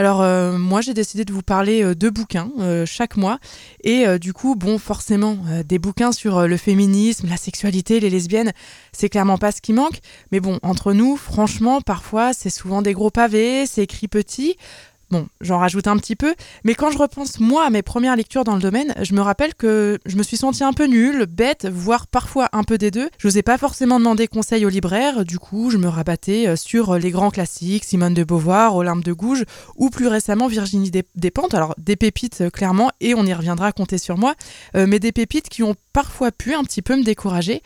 Alors euh, moi j'ai décidé de vous parler euh, de bouquins euh, chaque mois et du coup bon forcément des bouquins sur le féminisme, la sexualité, les lesbiennes, c'est clairement pas ce qui manque. Mais bon entre nous franchement parfois c'est souvent des gros pavés, c'est écrit petit. Bon, j'en rajoute un petit peu, mais quand je repense moi à mes premières lectures dans le domaine, je me rappelle que je me suis sentie un peu nulle, bête, voire parfois un peu des deux. Je n'osais pas forcément demander conseil au libraire, du coup je me rabattais euh, sur les grands classiques, Simone de Beauvoir, Olympe de Gouges, ou plus récemment Virginie Despentes, alors des pépites euh, clairement, et on y reviendra compter sur moi, euh, mais des pépites qui ont parfois pu un petit peu me décourager.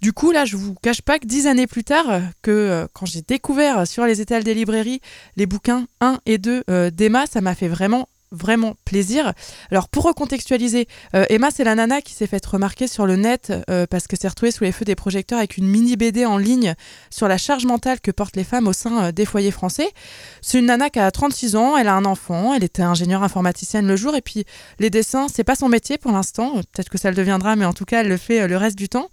Du coup, là, je vous cache pas que dix années plus tard, euh, que euh, quand j'ai découvert sur les étals des librairies les bouquins 1 et 2 euh, d'Emma, ça m'a fait vraiment vraiment plaisir. Alors pour recontextualiser, euh, Emma c'est la nana qui s'est faite remarquer sur le net euh, parce que s'est retrouvée sous les feux des projecteurs avec une mini BD en ligne sur la charge mentale que portent les femmes au sein euh, des foyers français. C'est une nana qui a 36 ans, elle a un enfant, elle était ingénieure informaticienne le jour et puis les dessins c'est pas son métier pour l'instant, peut-être que ça le deviendra mais en tout cas elle le fait le reste du temps.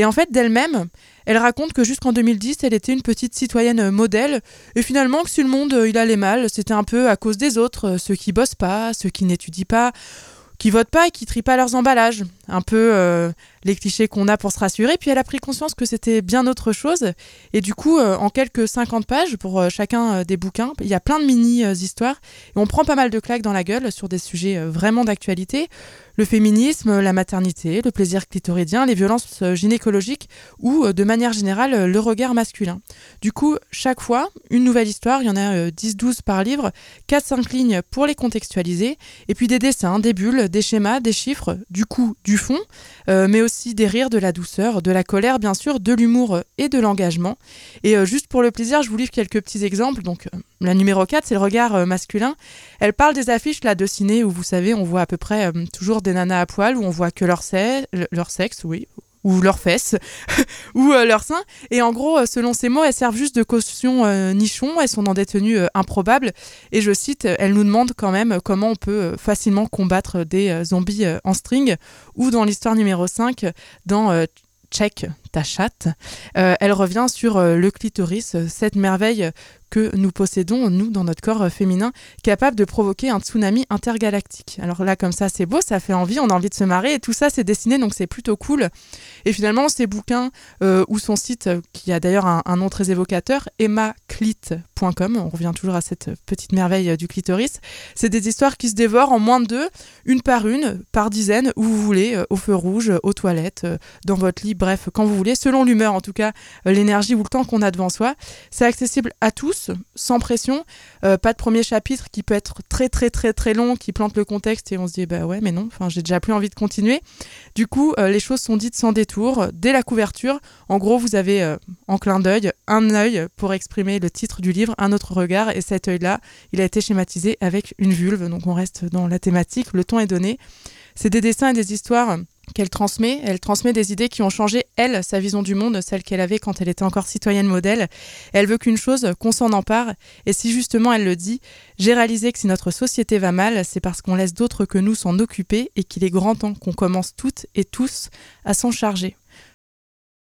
Et en fait d'elle-même, elle raconte que jusqu'en 2010, elle était une petite citoyenne euh, modèle, et finalement que si le monde euh, il allait mal, c'était un peu à cause des autres, euh, ceux qui bossent pas, ceux qui n'étudient pas, qui votent pas et qui trient pas leurs emballages. Un peu les clichés qu'on a pour se rassurer. Puis elle a pris conscience que c'était bien autre chose. Et du coup, en quelques 50 pages pour chacun des bouquins, il y a plein de mini-histoires. et on prend pas mal de claques dans la gueule sur des sujets vraiment d'actualité le féminisme, la maternité, le plaisir clitoridien, les violences euh, gynécologiques ou, euh, de manière générale, euh, le regard masculin. Du coup, chaque fois, une nouvelle histoire, il y en a 10-12 par livre, 4-5 lignes pour les contextualiser, et puis des dessins, des bulles, des schémas, des chiffres, du coup, du fond, mais des rires, de la douceur, de la colère, bien sûr, de l'humour et de l'engagement. Et juste pour le plaisir, je vous livre quelques petits exemples. Donc, la numéro 4, c'est le regard masculin. Elle parle des affiches là, de ciné où, vous savez, on voit à peu près toujours des nanas à poil où on voit que leur sexe, oui, ou leurs fesses, ou euh, leurs seins. Et en gros, euh, selon ces mots, elles servent juste de caution euh, nichon, elles sont dans des tenues improbables. Et je cite, elles nous demandent quand même comment on peut facilement combattre des zombies en string, ou dans l'histoire numéro 5, dans Check ta chatte, elle revient sur le clitoris, cette merveille que nous possédons, nous, dans notre corps euh, féminin, capable de provoquer un tsunami intergalactique. Alors là, comme ça, c'est beau, ça fait envie, on a envie de se marrer, et tout ça, c'est dessiné, donc c'est plutôt cool. Et finalement, ces bouquins, euh, ou son site, euh, qui a d'ailleurs un, nom très évocateur, emmaclit.com, on revient toujours à cette petite merveille du clitoris, c'est des histoires qui se dévorent en moins de deux, une par une, par dizaines, où vous voulez, au feu rouge, aux toilettes, dans votre lit, bref, quand vous voulez, selon l'humeur, en tout cas, l'énergie ou le temps qu'on a devant soi. C'est accessible à tous sans pression. Euh, pas de premier chapitre qui peut être très très très très long, qui plante le contexte et on se dit bah ouais mais non, enfin j'ai déjà plus envie de continuer. Du coup, euh, les choses sont dites sans détour dès la couverture. En gros, vous avez euh, en clin d'œil un œil pour exprimer titre du livre, un autre regard et cet œil-là, il a été schématisé avec une vulve. Donc on reste dans la thématique, le ton est donné. C'est des dessins et des histoires qu'elle transmet. Elle transmet des idées qui ont changé, elle, sa vision du monde, celle qu'elle avait quand elle était encore citoyenne modèle. Elle veut qu'une chose, qu'on s'en empare. Et si justement elle le dit, j'ai réalisé que si notre société va mal, c'est parce qu'on laisse d'autres que nous s'en occuper et qu'il est grand temps qu'on commence toutes et tous à s'en charger.